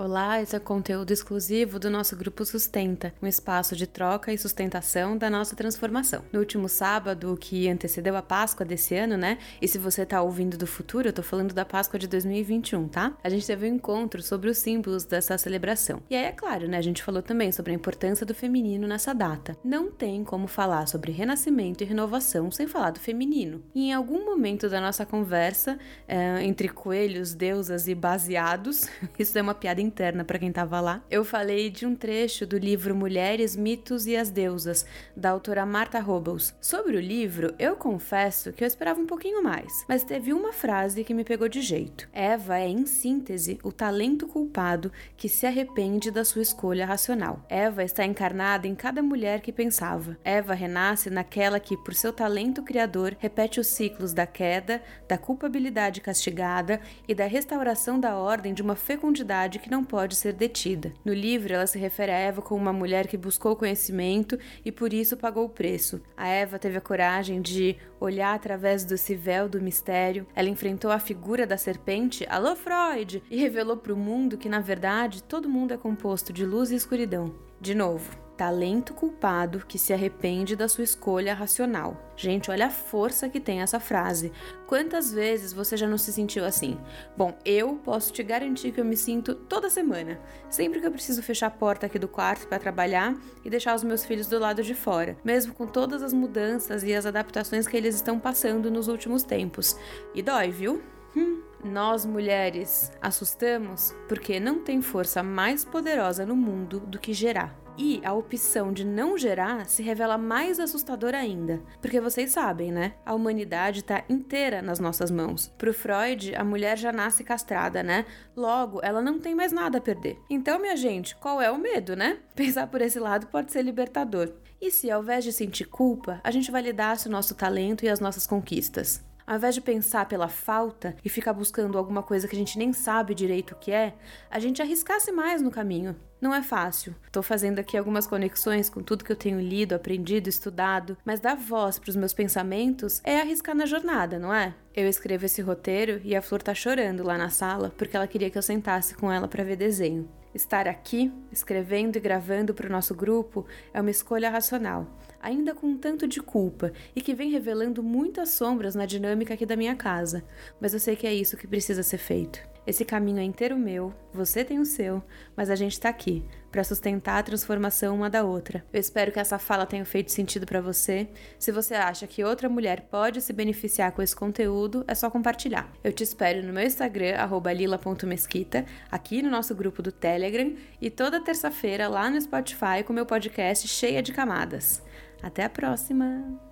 Olá, esse é conteúdo exclusivo do nosso grupo Sustenta, um espaço de troca e sustentação da nossa transformação. No último sábado, que antecedeu a Páscoa desse ano, né? E se você tá ouvindo do futuro, eu tô falando da Páscoa de 2021, tá? A gente teve um encontro sobre os símbolos dessa celebração. E aí, é claro, né? A gente falou também sobre a importância do feminino nessa data. Não tem como falar sobre renascimento e renovação sem falar do feminino. E em algum momento da nossa conversa, é, entre coelhos, deusas e baseados, isso é uma piada interna para quem estava lá, eu falei de um trecho do livro Mulheres, Mitos e as Deusas, da autora Marta Robles. Sobre o livro, eu confesso que eu esperava um pouquinho mais, mas teve uma frase que me pegou de jeito. Eva é, em síntese, o talento culpado que se arrepende da sua escolha racional. Eva está encarnada em cada mulher que pensava. Eva renasce naquela que, por seu talento criador, repete os ciclos da queda, da culpabilidade castigada e da restauração da ordem de uma fecundidade que não não pode ser detida. No livro, ela se refere a Eva como uma mulher que buscou conhecimento e por isso pagou o preço. A Eva teve a coragem de olhar através do véu do mistério. Ela enfrentou a figura da serpente, alô Freud, e revelou para o mundo que na verdade todo mundo é composto de luz e escuridão. De novo, talento culpado que se arrepende da sua escolha racional. Gente, olha a força que tem essa frase. Quantas vezes você já não se sentiu assim? Bom, eu posso te garantir que eu me sinto toda semana. Sempre que eu preciso fechar a porta aqui do quarto para trabalhar e deixar os meus filhos do lado de fora, mesmo com todas as mudanças e as adaptações que eles estão passando nos últimos tempos. E dói, viu? Hum. Nós mulheres assustamos porque não tem força mais poderosa no mundo do que gerar. E a opção de não gerar se revela mais assustadora ainda, porque vocês sabem, né? A humanidade está inteira nas nossas mãos. Pro Freud, a mulher já nasce castrada, né? Logo, ela não tem mais nada a perder. Então, minha gente, qual é o medo, né? Pensar por esse lado pode ser libertador. E se, ao invés de sentir culpa, a gente validasse o nosso talento e as nossas conquistas? Ao invés de pensar pela falta e ficar buscando alguma coisa que a gente nem sabe direito o que é, a gente arriscasse mais no caminho. Não é fácil. Estou fazendo aqui algumas conexões com tudo que eu tenho lido, aprendido, estudado, mas dar voz para os meus pensamentos é arriscar na jornada, não é? Eu escrevo esse roteiro e a Flor tá chorando lá na sala porque ela queria que eu sentasse com ela para ver desenho. Estar aqui, escrevendo e gravando para o nosso grupo, é uma escolha racional, ainda com um tanto de culpa e que vem revelando muitas sombras na dinâmica aqui da minha casa, mas eu sei que é isso que precisa ser feito. Esse caminho é inteiro meu, você tem o seu, mas a gente está aqui para sustentar a transformação uma da outra. Eu espero que essa fala tenha feito sentido para você. Se você acha que outra mulher pode se beneficiar com esse conteúdo, é só compartilhar. Eu te espero no meu Instagram, lila.mesquita, aqui no nosso grupo do Telegram e toda terça-feira lá no Spotify com meu podcast cheia de camadas. Até a próxima!